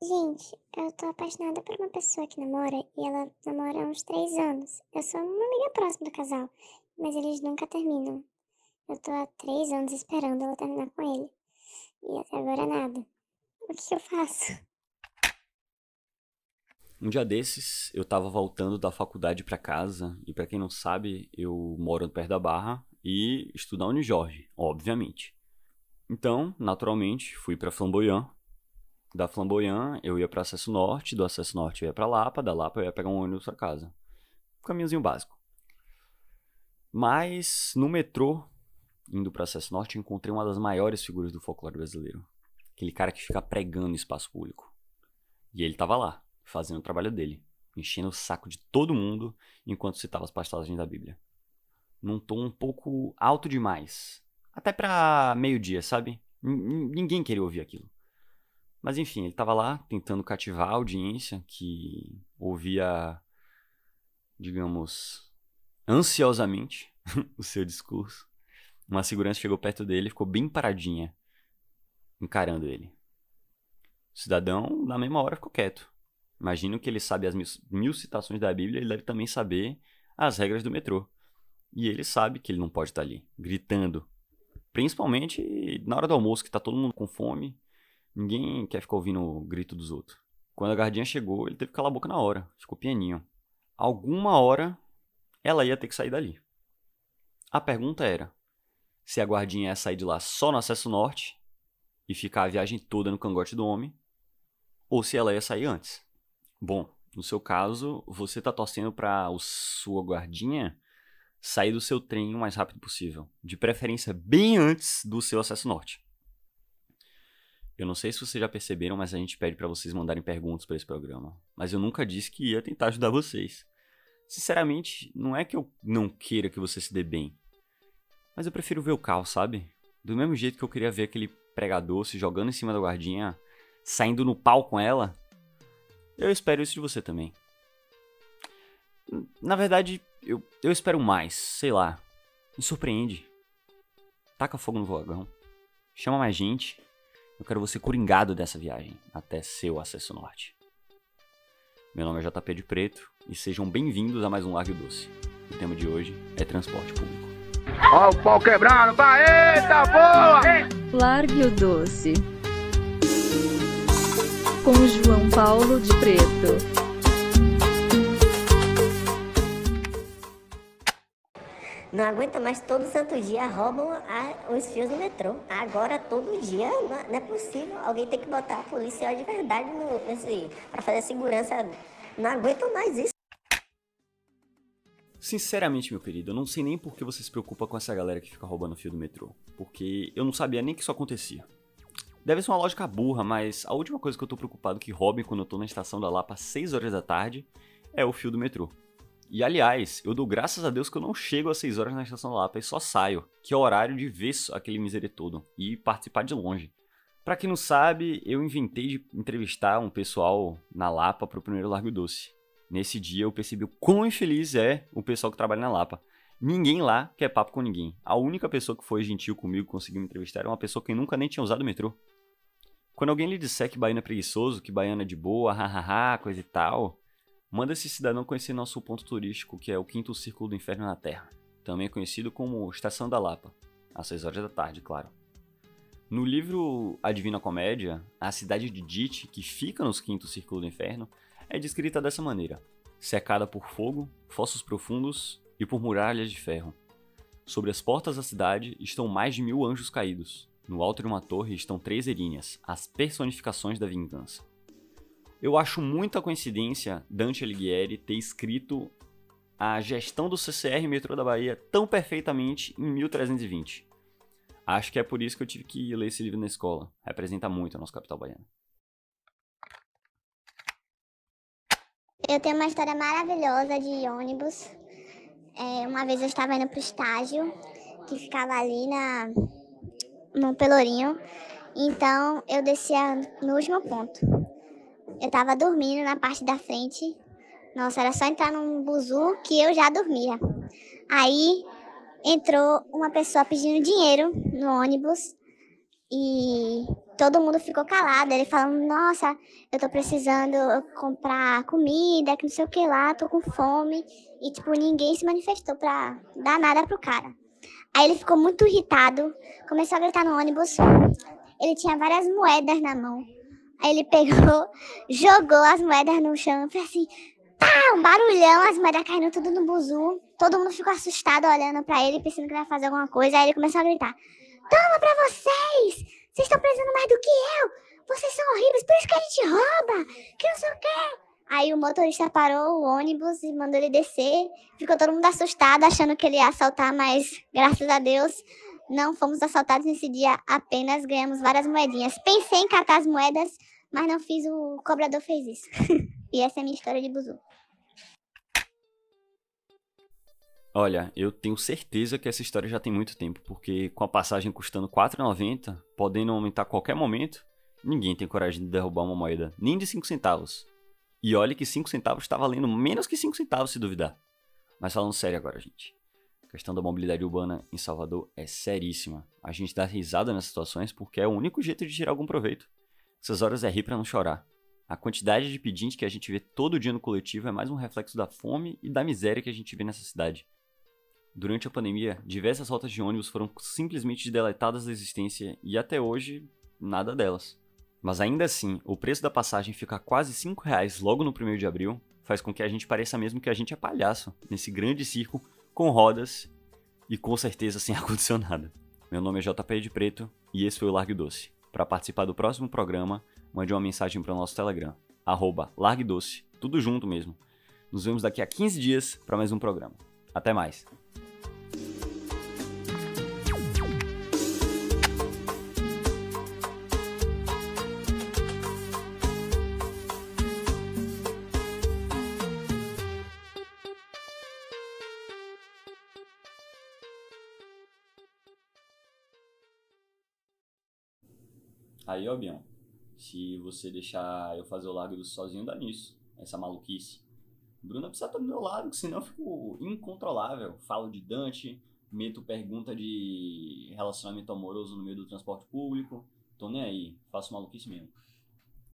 Gente, eu tô apaixonada por uma pessoa que namora e ela namora há uns três anos. Eu sou uma amiga próxima do casal, mas eles nunca terminam. Eu tô há três anos esperando ela terminar com ele. E até agora nada. O que, eu faço? Um dia desses, eu tava voltando da faculdade pra casa, e pra quem não sabe, eu moro perto da Barra e estudo na Unijorge, obviamente. Então, naturalmente, fui pra Flamboyant. Da Flamboyant, eu ia pra Acesso Norte, do Acesso Norte eu ia pra Lapa, da Lapa eu ia pegar um ônibus pra casa. caminhozinho básico. Mas, no metrô, indo para Acesso Norte, eu encontrei uma das maiores figuras do folclore brasileiro. Aquele cara que fica pregando no espaço público. E ele tava lá, fazendo o trabalho dele, enchendo o saco de todo mundo enquanto citava as passagens da Bíblia. Num tom um pouco alto demais. Até pra meio-dia, sabe? N ninguém queria ouvir aquilo. Mas enfim, ele tava lá tentando cativar a audiência que ouvia, digamos, ansiosamente o seu discurso. Uma segurança chegou perto dele ficou bem paradinha, encarando ele. O cidadão, na mesma hora, ficou quieto. Imagino que ele sabe as mil, mil citações da Bíblia, ele deve também saber as regras do metrô. E ele sabe que ele não pode estar ali, gritando. Principalmente na hora do almoço, que tá todo mundo com fome. Ninguém quer ficar ouvindo o grito dos outros. Quando a guardinha chegou, ele teve que calar a boca na hora. Ficou pianinho. Alguma hora, ela ia ter que sair dali. A pergunta era: se a guardinha ia sair de lá só no acesso norte e ficar a viagem toda no cangote do homem, ou se ela ia sair antes. Bom, no seu caso, você tá torcendo para a sua guardinha sair do seu trem o mais rápido possível, de preferência bem antes do seu acesso norte. Eu não sei se vocês já perceberam, mas a gente pede para vocês mandarem perguntas para esse programa. Mas eu nunca disse que ia tentar ajudar vocês. Sinceramente, não é que eu não queira que você se dê bem. Mas eu prefiro ver o caos, sabe? Do mesmo jeito que eu queria ver aquele pregador se jogando em cima da guardinha, saindo no pau com ela. Eu espero isso de você também. Na verdade, eu, eu espero mais, sei lá. Me surpreende. Taca fogo no vagão. Chama mais gente. Eu quero você coringado dessa viagem até seu acesso norte. Meu nome é JP de Preto e sejam bem-vindos a mais um Largo Doce. O tema de hoje é transporte público. Ó o pau quebrando, vai, eita boa! Largue o doce. Com João Paulo de Preto. Não aguenta mais todo santo dia roubam a, os fios do metrô. Agora todo dia não, não, é possível. Alguém tem que botar a policial de verdade no, nesse, pra fazer segurança. Não aguento mais isso. Sinceramente, meu querido, eu não sei nem por que você se preocupa com essa galera que fica roubando o fio do metrô. Porque eu não sabia nem que isso acontecia. Deve ser uma lógica burra, mas a última coisa que eu tô preocupado que roubem quando eu tô na estação da Lapa às 6 horas da tarde é o fio do metrô. E aliás, eu dou graças a Deus que eu não chego às 6 horas na estação da Lapa e só saio, que é o horário de ver aquele miséria todo e participar de longe. Para quem não sabe, eu inventei de entrevistar um pessoal na Lapa pro primeiro Largo Doce. Nesse dia eu percebi o quão infeliz é o pessoal que trabalha na Lapa. Ninguém lá quer papo com ninguém. A única pessoa que foi gentil comigo e conseguiu me entrevistar era uma pessoa que nunca nem tinha usado o metrô. Quando alguém lhe disser que baiano é preguiçoso, que baiano é de boa, hahaha, coisa e tal, manda esse cidadão conhecer nosso ponto turístico, que é o Quinto Círculo do Inferno na Terra, também conhecido como Estação da Lapa, às 6 horas da tarde, claro. No livro A Divina Comédia, a cidade de Dite, que fica nos Quinto Círculo do Inferno, é descrita dessa maneira: cercada por fogo, fossos profundos e por muralhas de ferro. Sobre as portas da cidade estão mais de mil anjos caídos. No alto de uma torre estão três erinhas, as personificações da vingança. Eu acho muita coincidência Dante Alighieri ter escrito a gestão do CCR Metrô da Bahia tão perfeitamente em 1320. Acho que é por isso que eu tive que ler esse livro na escola. Representa muito a nossa capital baiana. Eu tenho uma história maravilhosa de ônibus. É, uma vez eu estava indo pro estágio, que ficava ali na, no Pelourinho. Então eu descia no último ponto. Eu estava dormindo na parte da frente. Nossa, era só entrar num buzu que eu já dormia. Aí entrou uma pessoa pedindo dinheiro no ônibus e todo mundo ficou calado. Ele falando, nossa, eu tô precisando comprar comida, que não sei o que lá, tô com fome. E, tipo, ninguém se manifestou pra dar nada pro cara. Aí ele ficou muito irritado, começou a gritar no ônibus. Ele tinha várias moedas na mão. Aí ele pegou, jogou as moedas no chão, foi assim, pá, um barulhão, as moedas caindo tudo no buzu. Todo mundo ficou assustado olhando pra ele, pensando que ele ia fazer alguma coisa. Aí ele começou a gritar: Toma pra vocês! Vocês estão precisando mais do que eu! Vocês são horríveis, por isso que a gente rouba! Que não sei o quê! Aí o motorista parou o ônibus e mandou ele descer. Ficou todo mundo assustado, achando que ele ia assaltar, mas graças a Deus não fomos assaltados nesse dia, apenas ganhamos várias moedinhas. Pensei em catar as moedas, mas não fiz, o cobrador fez isso. e essa é a minha história de buzu. Olha, eu tenho certeza que essa história já tem muito tempo, porque com a passagem custando R$ 4,90, podendo aumentar a qualquer momento, ninguém tem coragem de derrubar uma moeda, nem de 5 centavos. E olha que 5 centavos está valendo menos que 5 centavos, se duvidar. Mas falando sério agora, gente. A questão da mobilidade urbana em Salvador é seríssima. A gente dá risada nessas situações porque é o único jeito de tirar algum proveito. Essas horas é rir para não chorar. A quantidade de pedintes que a gente vê todo dia no coletivo é mais um reflexo da fome e da miséria que a gente vê nessa cidade. Durante a pandemia, diversas rotas de ônibus foram simplesmente deletadas da existência e até hoje, nada delas. Mas ainda assim, o preço da passagem ficar quase 5 reais logo no 1 de abril faz com que a gente pareça mesmo que a gente é palhaço nesse grande circo com rodas e com certeza sem ar-condicionado. Meu nome é JP de Preto e esse foi o Largue Doce. Para participar do próximo programa, mande uma mensagem para o nosso Telegram, arroba Doce, tudo junto mesmo. Nos vemos daqui a 15 dias para mais um programa. Até mais! Aí, ó, Bião, se você deixar eu fazer o do sozinho, dá nisso. Essa maluquice. Bruna precisa estar do meu lado, senão eu fico incontrolável. Falo de Dante, meto pergunta de relacionamento amoroso no meio do transporte público. Tô nem aí, faço maluquice mesmo.